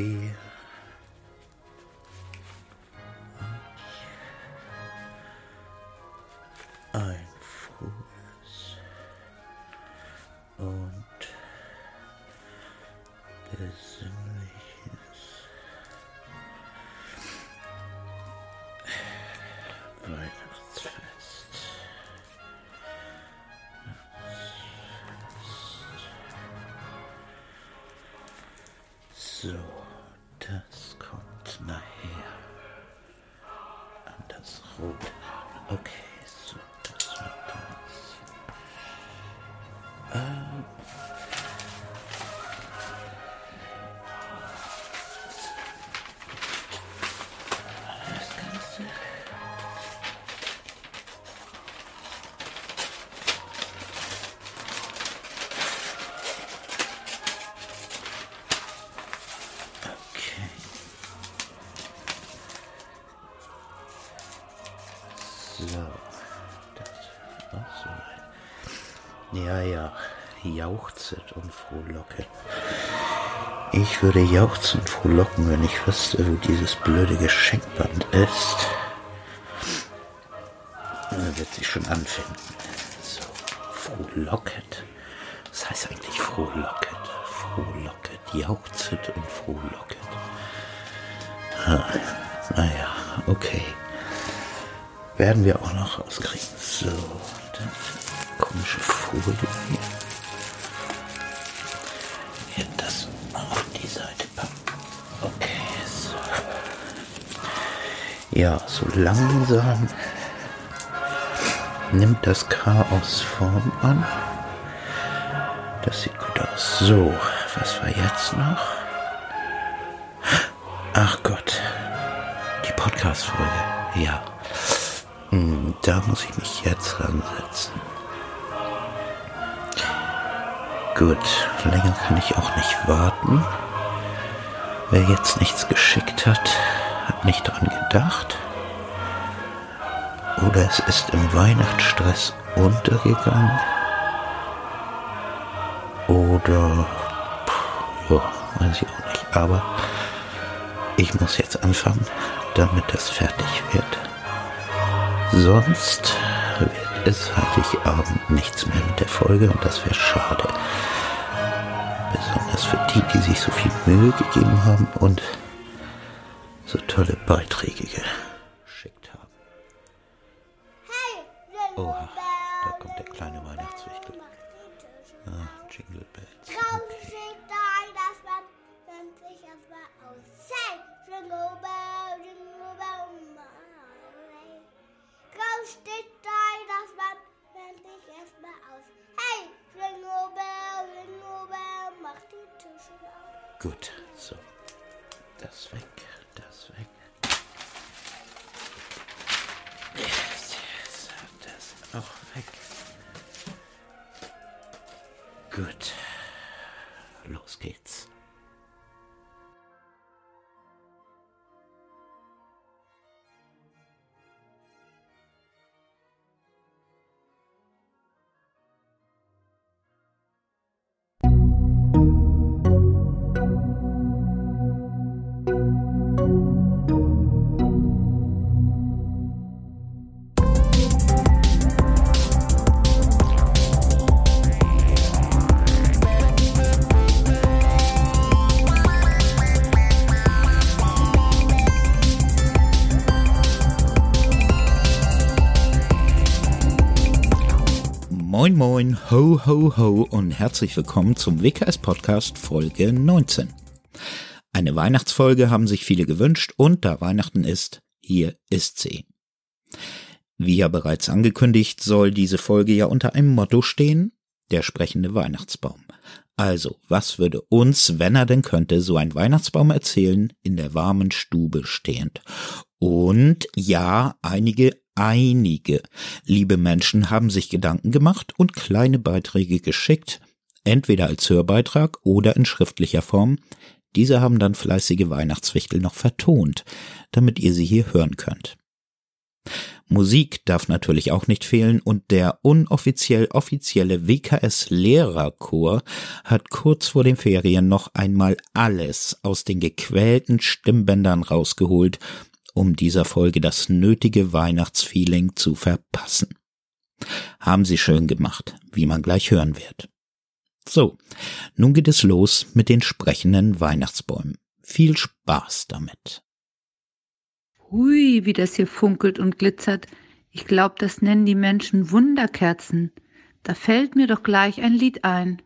Wir ein frohes und besinnliches Weihnachtsfest. So, das kommt nachher an das rote. Okay, jauchzet und frohlocket. Ich würde jauchzen und frohlocken, wenn ich wüsste, wo dieses blöde Geschenkband ist. Er wird sich schon anfinden. So, frohlocket. Was heißt eigentlich frohlocket? Frohlocket, jauchzet und frohlocket. Ah, naja, okay. Werden wir auch noch rauskriegen. So, dann komische Folie hier. Hier das auf die Seite packen. Okay, so. Ja, so langsam nimmt das Chaos Form an. Das sieht gut aus. So, was war jetzt noch? Ach Gott, die Podcast-Folge. Ja, Hm, da muss ich mich jetzt ransetzen. Gut, länger kann ich auch nicht warten. Wer jetzt nichts geschickt hat, hat nicht dran gedacht. Oder es ist im Weihnachtsstress untergegangen. Oder, pff, ja, weiß ich auch nicht. Aber ich muss jetzt anfangen, damit das fertig wird. Sonst wird es Heiligabend nichts mehr mit der Folge und das wäre schade. Besonders für die, die sich so viel Mühe gegeben haben und so tolle Beiträge geschickt haben. Oha, da kommt der kleine Weihnachtswichtel. Ah, steht da, das Band nennt sich erstmal aus. Hey, Jingle Bell, Jingle Bell, mach die Tische auf. Gut, so. Das weg, das weg. Moin ho ho ho und herzlich willkommen zum WKS Podcast Folge 19. Eine Weihnachtsfolge haben sich viele gewünscht und da Weihnachten ist, hier ist sie. Wie ja bereits angekündigt, soll diese Folge ja unter einem Motto stehen, der sprechende Weihnachtsbaum. Also, was würde uns, wenn er denn könnte, so ein Weihnachtsbaum erzählen, in der warmen Stube stehend? Und ja, einige, einige liebe Menschen haben sich Gedanken gemacht und kleine Beiträge geschickt, entweder als Hörbeitrag oder in schriftlicher Form. Diese haben dann fleißige Weihnachtswichtel noch vertont, damit ihr sie hier hören könnt. Musik darf natürlich auch nicht fehlen und der unoffiziell offizielle WKS Lehrerchor hat kurz vor den Ferien noch einmal alles aus den gequälten Stimmbändern rausgeholt, um dieser Folge das nötige Weihnachtsfeeling zu verpassen. Haben sie schön gemacht, wie man gleich hören wird. So, nun geht es los mit den sprechenden Weihnachtsbäumen. Viel Spaß damit. Hui, wie das hier funkelt und glitzert. Ich glaub, das nennen die Menschen Wunderkerzen. Da fällt mir doch gleich ein Lied ein.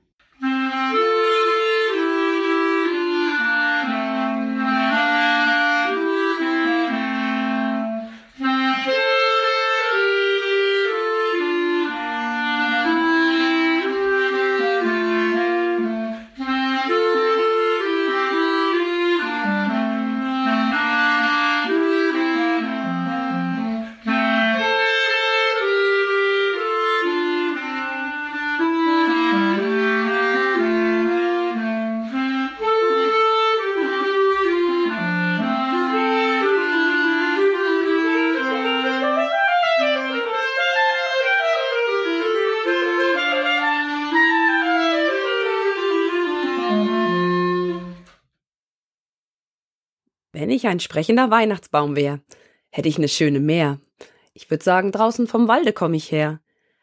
Wenn ich ein sprechender Weihnachtsbaum wär, hätte ich ne schöne Meer. Ich würd sagen, draußen vom Walde komm ich her.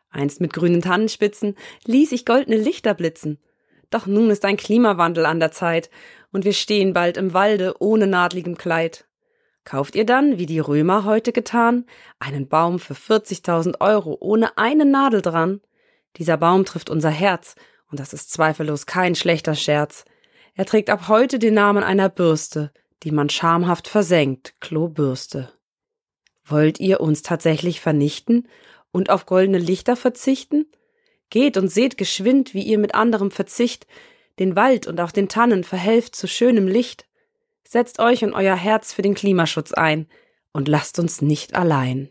Einst mit grünen Tannenspitzen ließ ich goldene Lichter blitzen. Doch nun ist ein Klimawandel an der Zeit und wir stehen bald im Walde ohne nadligem Kleid. Kauft ihr dann, wie die Römer heute getan, einen Baum für 40.000 Euro ohne eine Nadel dran? Dieser Baum trifft unser Herz und das ist zweifellos kein schlechter Scherz. Er trägt ab heute den Namen einer Bürste, die man schamhaft versenkt, Klobürste. Wollt ihr uns tatsächlich vernichten und auf goldene Lichter verzichten? Geht und seht geschwind, wie ihr mit anderem Verzicht den Wald und auch den Tannen verhelft zu schönem Licht. Setzt euch und euer Herz für den Klimaschutz ein und lasst uns nicht allein.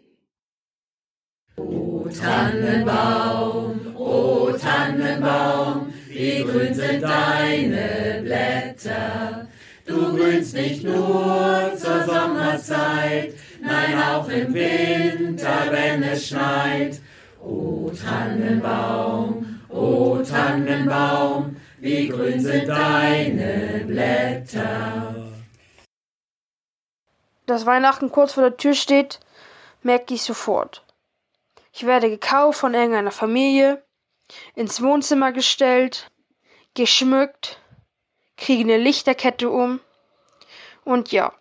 O Tannenbaum, o Tannenbaum, wie grün sind deine Blätter. Du grünst nicht nur zur Sommerzeit, nein auch im Winter, wenn es schneit. O Tannenbaum, o Tannenbaum, wie grün sind deine Blätter. Dass Weihnachten kurz vor der Tür steht, merke ich sofort. Ich werde gekauft von irgendeiner Familie, ins Wohnzimmer gestellt, geschmückt, kriege eine Lichterkette um. Und ja,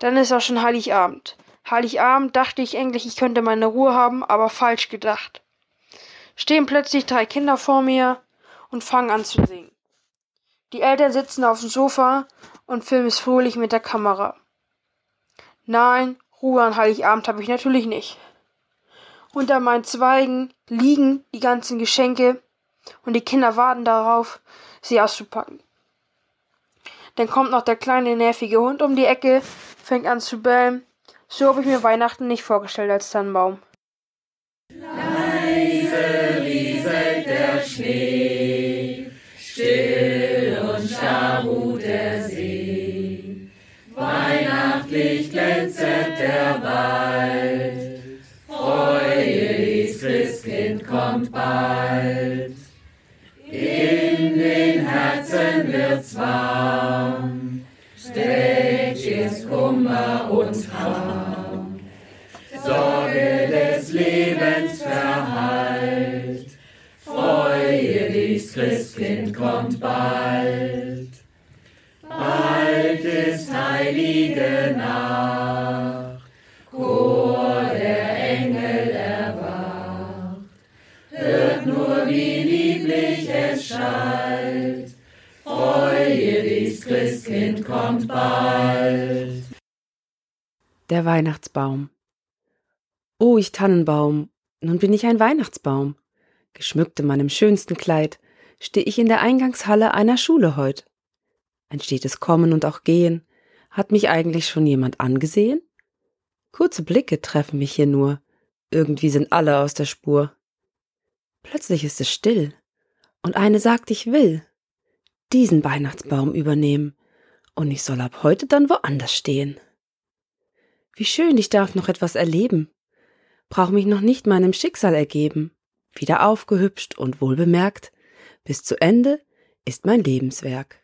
dann ist auch schon Heiligabend. Heiligabend dachte ich endlich, ich könnte meine Ruhe haben, aber falsch gedacht. Stehen plötzlich drei Kinder vor mir und fangen an zu singen. Die Eltern sitzen auf dem Sofa und filmen es fröhlich mit der Kamera. Nein, Ruhe an Heiligabend habe ich natürlich nicht. Unter meinen Zweigen liegen die ganzen Geschenke und die Kinder warten darauf, sie auszupacken. Dann kommt noch der kleine nervige Hund um die Ecke, fängt an zu bellen. So habe ich mir Weihnachten nicht vorgestellt als Tannenbaum. Leise rieselt der Schnee, still und starr ruht der See. Weihnachtlich glänzet der Wald, freue dich, Christkind kommt bald. It's found. Der Weihnachtsbaum. O ich Tannenbaum, nun bin ich ein Weihnachtsbaum. Geschmückt in meinem schönsten Kleid, steh ich in der Eingangshalle einer Schule heut. Ein stetes Kommen und auch Gehen. Hat mich eigentlich schon jemand angesehen? Kurze Blicke treffen mich hier nur. Irgendwie sind alle aus der Spur. Plötzlich ist es still. Und eine sagt, ich will diesen Weihnachtsbaum übernehmen. Und ich soll ab heute dann woanders stehen. Wie schön, ich darf noch etwas erleben. Brauch mich noch nicht meinem Schicksal ergeben. Wieder aufgehübscht und wohlbemerkt. Bis zu Ende ist mein Lebenswerk.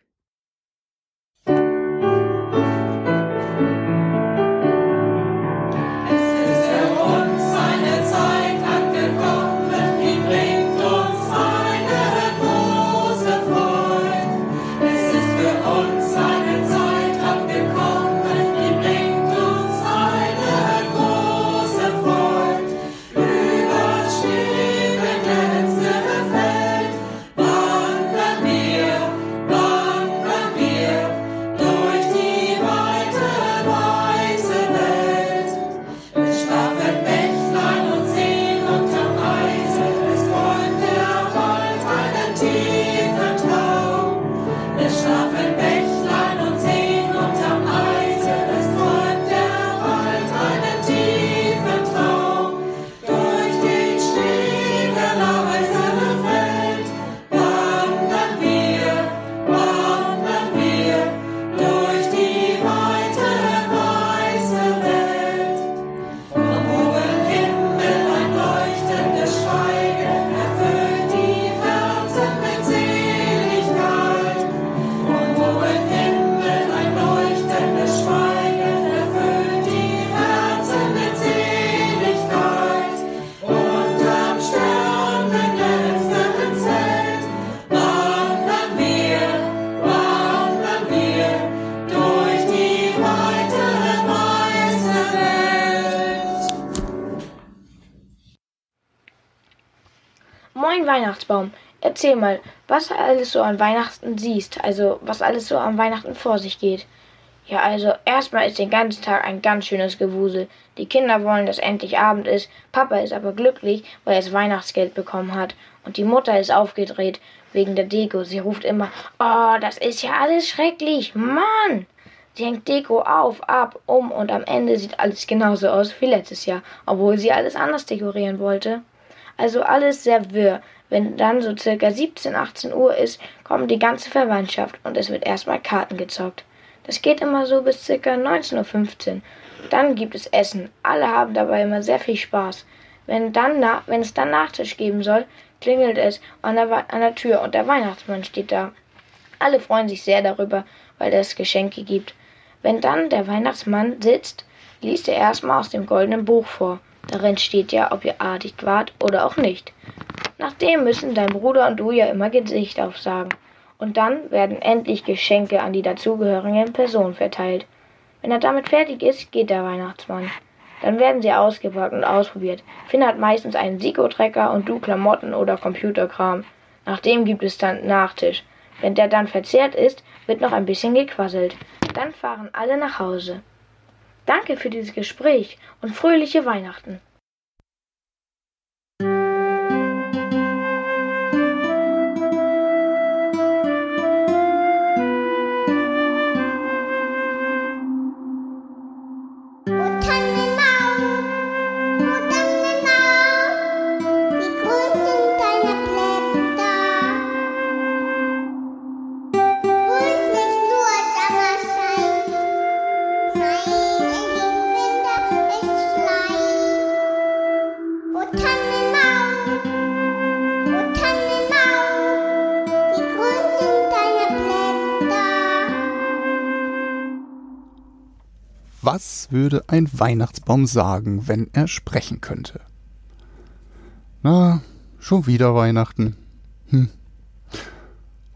Erzähl mal, was du alles so an Weihnachten siehst, also was alles so an Weihnachten vor sich geht. Ja, also erstmal ist den ganzen Tag ein ganz schönes Gewusel. Die Kinder wollen, dass endlich Abend ist, Papa ist aber glücklich, weil er das Weihnachtsgeld bekommen hat. Und die Mutter ist aufgedreht wegen der Deko. Sie ruft immer, oh, das ist ja alles schrecklich, Mann! Sie hängt Deko auf, ab, um und am Ende sieht alles genauso aus wie letztes Jahr, obwohl sie alles anders dekorieren wollte. Also alles sehr wirr. Wenn dann so circa 17, 18 Uhr ist, kommt die ganze Verwandtschaft und es wird erstmal Karten gezockt. Das geht immer so bis circa 19.15 Uhr. Dann gibt es Essen. Alle haben dabei immer sehr viel Spaß. Wenn, dann na, wenn es dann Nachtisch geben soll, klingelt es an der, an der Tür und der Weihnachtsmann steht da. Alle freuen sich sehr darüber, weil es Geschenke gibt. Wenn dann der Weihnachtsmann sitzt, liest er erstmal aus dem goldenen Buch vor. Darin steht ja, ob ihr artig wart oder auch nicht. Nachdem müssen dein Bruder und du ja immer Gesicht aufsagen. Und dann werden endlich Geschenke an die dazugehörigen Personen verteilt. Wenn er damit fertig ist, geht der Weihnachtsmann. Dann werden sie ausgepackt und ausprobiert. Finn hat meistens einen Siko-Trecker und du Klamotten oder Computerkram. Nachdem gibt es dann Nachtisch. Wenn der dann verzehrt ist, wird noch ein bisschen gequasselt. Dann fahren alle nach Hause. Danke für dieses Gespräch und fröhliche Weihnachten. Was würde ein Weihnachtsbaum sagen, wenn er sprechen könnte? Na, schon wieder Weihnachten. Hm.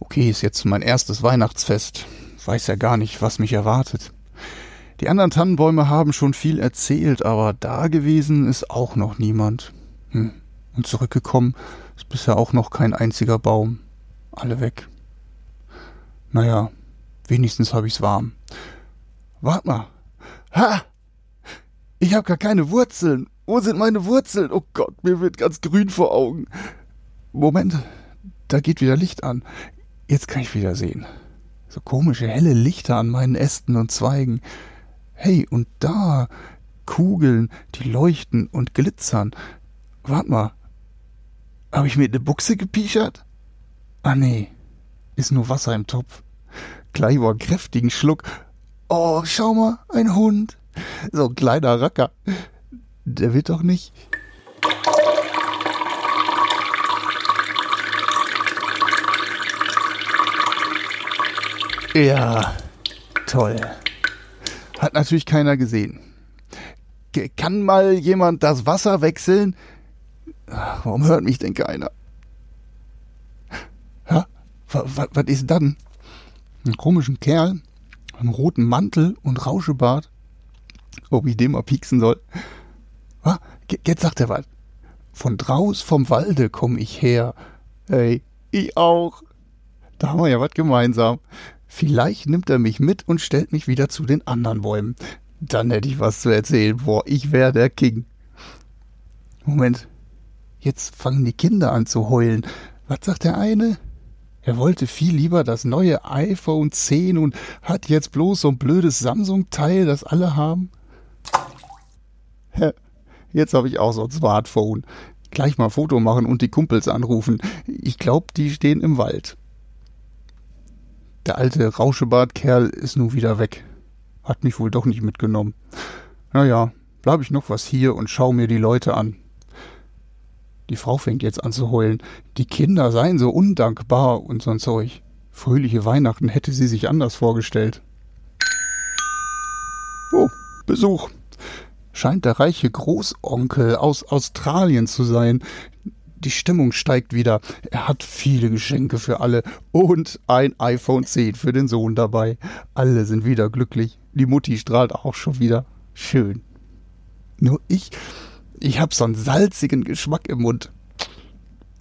Okay, ist jetzt mein erstes Weihnachtsfest. Weiß ja gar nicht, was mich erwartet. Die anderen Tannenbäume haben schon viel erzählt, aber da gewesen ist auch noch niemand. Hm. Und zurückgekommen ist bisher auch noch kein einziger Baum. Alle weg. Naja, wenigstens hab ich's warm. Wart mal, Ha! Ich habe gar keine Wurzeln. Wo sind meine Wurzeln? Oh Gott, mir wird ganz grün vor Augen. Moment, da geht wieder Licht an. Jetzt kann ich wieder sehen. So komische helle Lichter an meinen Ästen und Zweigen. Hey, und da Kugeln, die leuchten und glitzern. Wart mal. Habe ich mir eine Buchse gepiechert? Ah nee, ist nur Wasser im Topf. Einen kräftigen Schluck Oh, schau mal, ein Hund. So ein kleiner Racker. Der wird doch nicht. Ja, toll. Hat natürlich keiner gesehen. Ge- Kann mal jemand das Wasser wechseln? Warum hört mich denn keiner? Hä? Was, was ist dann? Einen komischen Kerl, einen roten Mantel und Rauschebart. Ob ich den mal pieksen soll? Ah, jetzt sagt er was. Von draus vom Walde komm ich her. Hey, ich auch. Da haben wir ja was gemeinsam. Vielleicht nimmt er mich mit und stellt mich wieder zu den anderen Bäumen. Dann hätte ich was zu erzählen. Boah, ich wäre der King. Moment. Jetzt fangen die Kinder an zu heulen. Was sagt der eine? Er wollte viel lieber das neue iPhone 10 und hat jetzt bloß so ein blödes Samsung-Teil, das alle haben. Jetzt habe ich auch so ein Smartphone. Gleich mal Foto machen und die Kumpels anrufen. Ich glaube, die stehen im Wald. Der alte Rauschebartkerl ist nun wieder weg. Hat mich wohl doch nicht mitgenommen. Naja, bleib ich noch was hier und schau mir die Leute an. Die Frau fängt jetzt an zu heulen. Die Kinder seien so undankbar und so'n Zeug. Fröhliche Weihnachten hätte sie sich anders vorgestellt. Oh, Besuch. Scheint der reiche Großonkel aus Australien zu sein. Die Stimmung steigt wieder. Er hat viele Geschenke für alle und ein iPhone 10 für den Sohn dabei. Alle sind wieder glücklich. Die Mutti strahlt auch schon wieder. Schön. Nur ich, ich hab so einen salzigen Geschmack im Mund.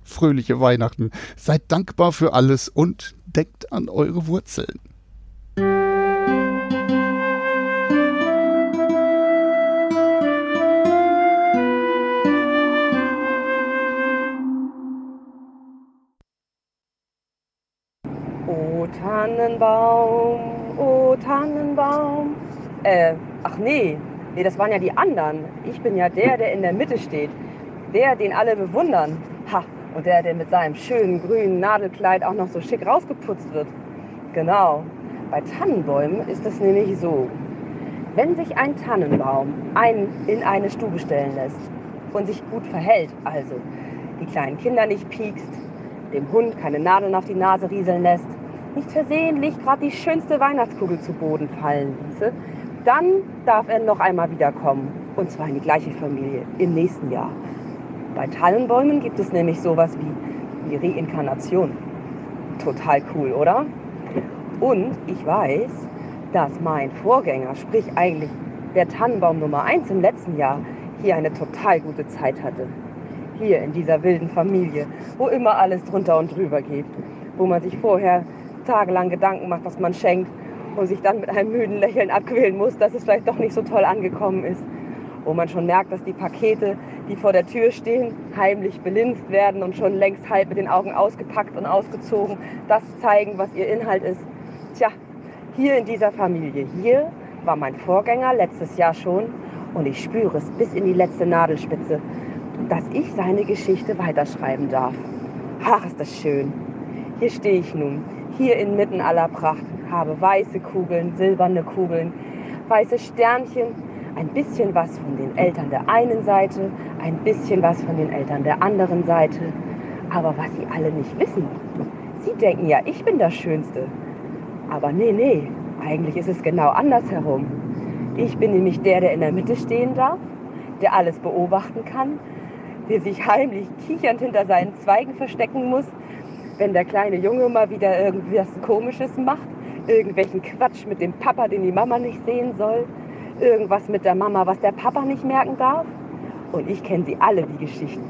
Fröhliche Weihnachten. Seid dankbar für alles und denkt an eure Wurzeln. O Tannenbaum, o Tannenbaum. Äh, ach nee, nee, das waren ja die anderen. Ich bin ja der, der in der Mitte steht. Der, den alle bewundern. Ha, und der, der mit seinem schönen grünen Nadelkleid auch noch so schick rausgeputzt wird. Genau. Bei Tannenbäumen ist es nämlich so. Wenn sich ein Tannenbaum einen in eine Stube stellen lässt und sich gut verhält, also die kleinen Kinder nicht piekst, dem Hund keine Nadeln auf die Nase rieseln lässt, nicht versehentlich gerade die schönste Weihnachtskugel zu Boden fallen ließe, dann darf er noch einmal wiederkommen. Und zwar in die gleiche Familie im nächsten Jahr. Bei Tannenbäumen gibt es nämlich sowas wie, wie Reinkarnation. Total cool, oder? Und ich weiß, dass mein Vorgänger, sprich eigentlich der Tannenbaum Nummer 1 im letzten Jahr, hier eine total gute Zeit hatte. Hier in dieser wilden Familie, wo immer alles drunter und drüber geht. Wo man sich vorher tagelang Gedanken macht, was man schenkt und sich dann mit einem müden Lächeln abquälen muss, dass es vielleicht doch nicht so toll angekommen ist. Wo man schon merkt, dass die Pakete, die vor der Tür stehen, heimlich belinst werden und schon längst halb mit den Augen ausgepackt und ausgezogen, das zeigen, was ihr Inhalt ist. Tja, hier in dieser Familie, hier war mein Vorgänger letztes Jahr schon und ich spüre es bis in die letzte Nadelspitze, dass ich seine Geschichte weiterschreiben darf. Ach, ist das schön. Hier stehe ich nun, hier inmitten aller Pracht, habe weiße Kugeln, silberne Kugeln, weiße Sternchen, ein bisschen was von den Eltern der einen Seite, ein bisschen was von den Eltern der anderen Seite. Aber was sie alle nicht wissen, sie denken ja, ich bin das Schönste. Aber nee, nee, eigentlich ist es genau andersherum. Ich bin nämlich der, der in der Mitte stehen darf, der alles beobachten kann, der sich heimlich kichernd hinter seinen Zweigen verstecken muss, wenn der kleine Junge mal wieder irgendwas Komisches macht, irgendwelchen Quatsch mit dem Papa, den die Mama nicht sehen soll, irgendwas mit der Mama, was der Papa nicht merken darf. Und ich kenne sie alle, die Geschichten.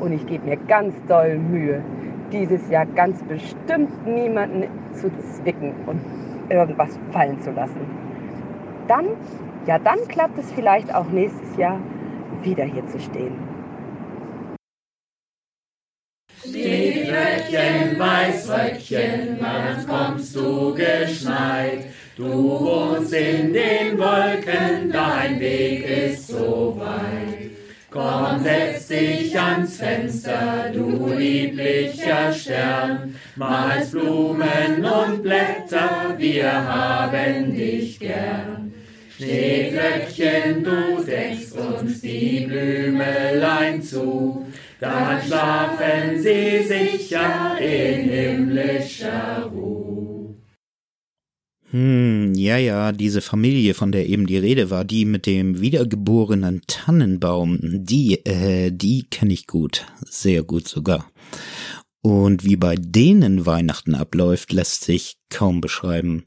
Und ich gebe mir ganz doll Mühe, dieses Jahr ganz bestimmt niemanden zu zwicken und irgendwas fallen zu lassen. Dann, ja, dann klappt es vielleicht auch nächstes Jahr wieder hier zu stehen. Schneeflöckchen, Weißröckchen, wann kommst du geschneit? Du wohnst in den Wolken, dein Weg ist so weit. Komm, setz dich ans Fenster, du lieblicher Stern, malst Blumen und Blätter, wir haben dich gern. Schneeflöckchen, du deckst uns die Blümelein zu, dann schlafen sie sicher in himmlischer Ruhe. Hm, ja, ja, diese Familie, von der eben die Rede war, die mit dem wiedergeborenen Tannenbaum, die, äh, die kenne ich gut, sehr gut sogar. Und wie bei denen Weihnachten abläuft, lässt sich kaum beschreiben.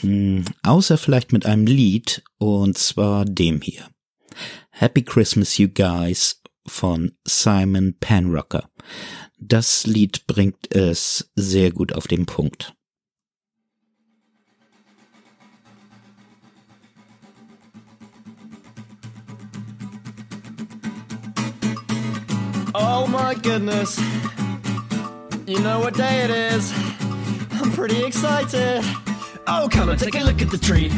Hm, außer vielleicht mit einem Lied, und zwar dem hier. Happy Christmas, you guys von Simon Panrocker. Das Lied bringt es sehr gut auf den Punkt. Oh my goodness. You know what day it is. I'm pretty excited. Oh, come and take a look at the tree.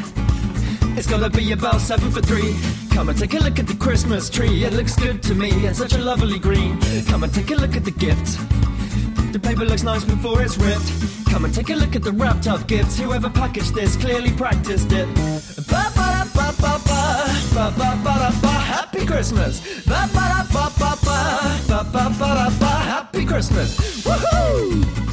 It's gonna be about seven for three. Come and take a look at the Christmas tree. It looks good to me. It's such a lovely green. Come and take a look at the gifts. The paper looks nice before it's ripped. Come and take a look at the wrapped up gifts. Whoever packaged this clearly practiced it. Ba ba ba ba ba ba ba ba ba. Happy Christmas. Ba ba ba ba ba ba ba ba ba. Happy Christmas. Woohoo!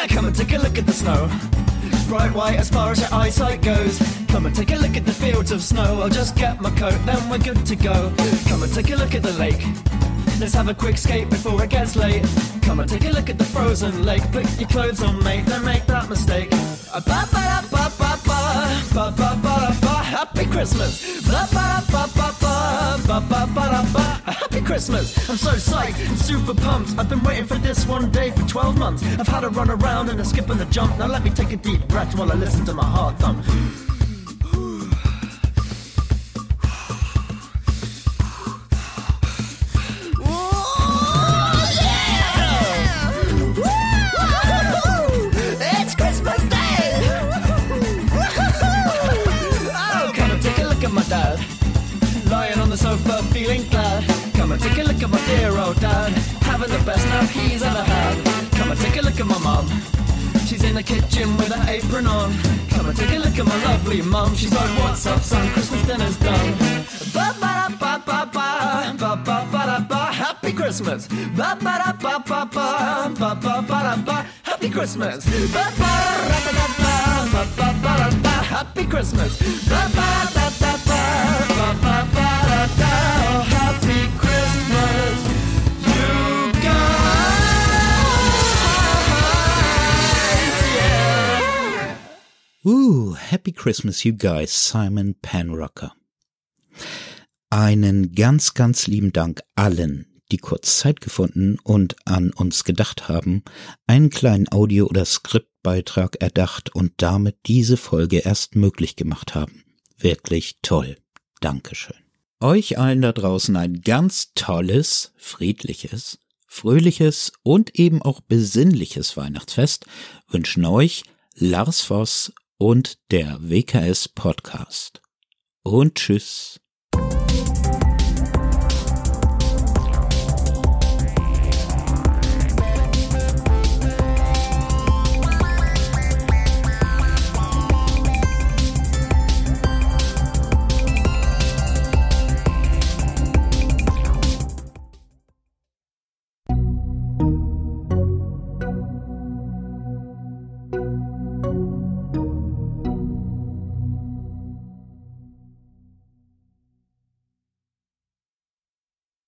Yeah. Come and take a look at the snow. Bright white as far as your eyesight goes. Come and take a look at the fields of snow. I'll just get my coat, then we're good to go. Come and take a look at the lake. Let's have a quick skate before it gets late. Come and take a look at the frozen lake. Put your clothes on, mate. Don't make that mistake. Ba ba da ba ba ba ba ba ba ba. Happy Christmas. Ba ba da ba ba ba ba ba. Christmas. I'm so psyched. I'm super pumped. I've been waiting for this one day for 12 months. I've had a run around and a skip and a jump. Now let me take a deep breath while I listen to my heart thump. Dad. Having the best nap he's ever had. Come and take a look at my mum. She's in the kitchen with her apron on. Come and take a look at my lovely mum. She's like, What's up, son? Christmas dinner's done. Ba ba da ba ba ba ba ba ba da ba. Happy Christmas. Ba ba da ba ba ba ba ba ba da ba. Happy Christmas. Ba ba da da ba ba ba ba da ba. Happy Christmas. Ba ba da Christmas, you guys, Simon Panrocker. Einen ganz, ganz lieben Dank allen, die kurz Zeit gefunden und an uns gedacht haben, einen kleinen Audio- oder Skriptbeitrag erdacht und damit diese Folge erst möglich gemacht haben. Wirklich toll. Dankeschön. Euch allen da draußen ein ganz tolles, friedliches, fröhliches und eben auch besinnliches Weihnachtsfest wünschen euch Lars Voss und der WKS Podcast. Und tschüss.